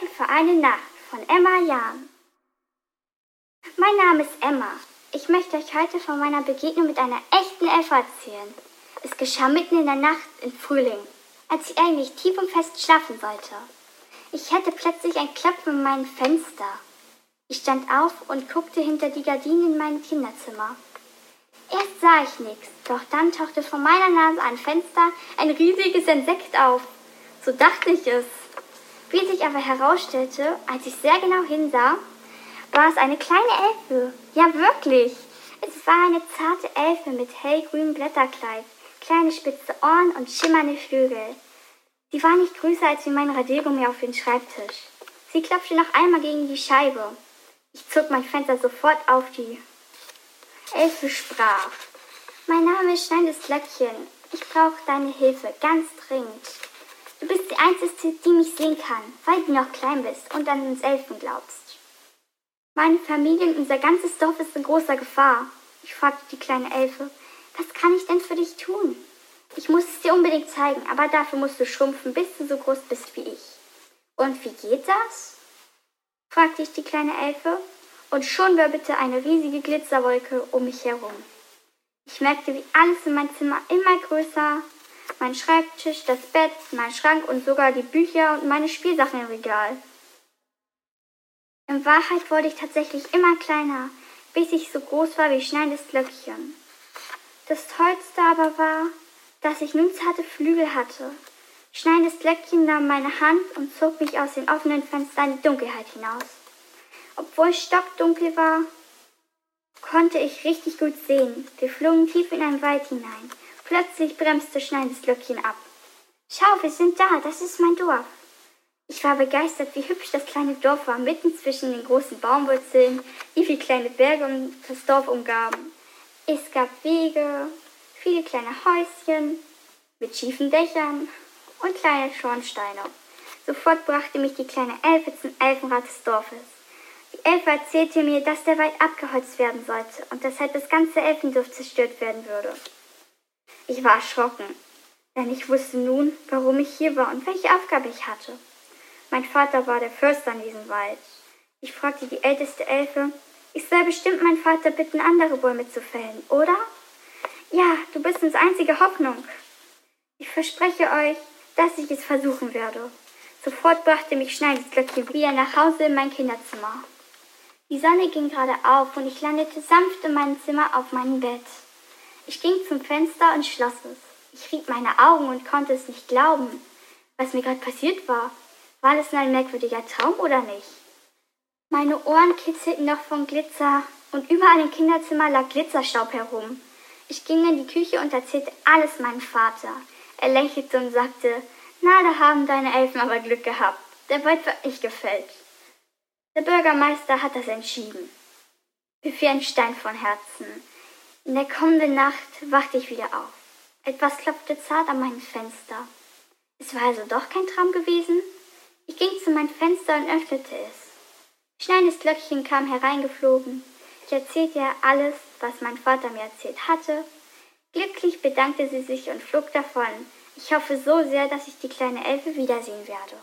Elfe für eine Nacht von Emma Jahn. Mein Name ist Emma. Ich möchte euch heute von meiner Begegnung mit einer echten Elfe erzählen. Es geschah mitten in der Nacht im Frühling, als ich eigentlich tief und fest schlafen wollte. Ich hatte plötzlich ein Klopfen in meinem Fenster. Ich stand auf und guckte hinter die Gardinen in mein Kinderzimmer. Erst sah ich nichts, doch dann tauchte vor meiner Nase ein Fenster ein riesiges Insekt auf. So dachte ich es. Wie sich aber herausstellte, als ich sehr genau hinsah, war es eine kleine Elfe. Ja, wirklich. Es war eine zarte Elfe mit hellgrünem Blätterkleid, kleine spitze Ohren und schimmernde Flügel. Sie war nicht größer als wie mein Radiergummi auf den Schreibtisch. Sie klopfte noch einmal gegen die Scheibe. Ich zog mein Fenster sofort auf die Elfe sprach. Mein Name ist Schneides Löckchen. Ich brauche deine Hilfe, ganz dringend. Du bist die Einzige, die mich sehen kann, weil du noch klein bist und an uns Elfen glaubst. Meine Familie und unser ganzes Dorf ist in großer Gefahr. Ich fragte die kleine Elfe, was kann ich denn für dich tun? Ich muss es dir unbedingt zeigen, aber dafür musst du schrumpfen, bis du so groß bist wie ich. Und wie geht das? fragte ich die kleine Elfe, und schon wirbelte eine riesige Glitzerwolke um mich herum. Ich merkte, wie alles in meinem Zimmer immer größer mein Schreibtisch, das Bett, mein Schrank und sogar die Bücher und meine Spielsachen im Regal. In Wahrheit wurde ich tatsächlich immer kleiner, bis ich so groß war wie schneiendes Glöckchen. Das Tollste aber war, dass ich nun zarte Flügel hatte. Schneiendes Glöckchen nahm meine Hand und zog mich aus den offenen Fenstern in die Dunkelheit hinaus. Obwohl es stockdunkel war, konnte ich richtig gut sehen. Wir flogen tief in einen Wald hinein. Plötzlich bremste Glöckchen ab. Schau, wir sind da, das ist mein Dorf. Ich war begeistert, wie hübsch das kleine Dorf war, mitten zwischen den großen Baumwurzeln, wie viele kleine Berge das Dorf umgaben. Es gab Wege, viele kleine Häuschen mit schiefen Dächern und kleine Schornsteine. Sofort brachte mich die kleine Elfe zum Elfenrad des Dorfes. Die Elfe erzählte mir, dass der Wald abgeholzt werden sollte und deshalb das ganze Elfendorf zerstört werden würde. Ich war erschrocken, denn ich wusste nun, warum ich hier war und welche Aufgabe ich hatte. Mein Vater war der Förster in diesem Wald. Ich fragte die älteste Elfe, ich soll bestimmt meinen Vater bitten, andere Bäume zu fällen, oder? Ja, du bist uns einzige Hoffnung. Ich verspreche euch, dass ich es versuchen werde. Sofort brachte mich Schneides Glöckchen wieder nach Hause in mein Kinderzimmer. Die Sonne ging gerade auf und ich landete sanft in meinem Zimmer auf meinem Bett. Ich ging zum Fenster und schloss es. Ich rieb meine Augen und konnte es nicht glauben, was mir gerade passiert war. War das nur ein merkwürdiger Traum oder nicht? Meine Ohren kitzelten noch von Glitzer und überall im Kinderzimmer lag Glitzerstaub herum. Ich ging in die Küche und erzählte alles meinem Vater. Er lächelte und sagte, na, da haben deine Elfen aber Glück gehabt. Der Wald wird nicht gefällt. Der Bürgermeister hat das entschieden. Mir fiel ein Stein von Herzen. In der kommenden Nacht wachte ich wieder auf. Etwas klopfte zart an mein Fenster. Es war also doch kein Traum gewesen? Ich ging zu meinem Fenster und öffnete es. Schneiendes Glöckchen kam hereingeflogen. Ich erzählte ihr alles, was mein Vater mir erzählt hatte. Glücklich bedankte sie sich und flog davon. Ich hoffe so sehr, dass ich die kleine Elfe wiedersehen werde.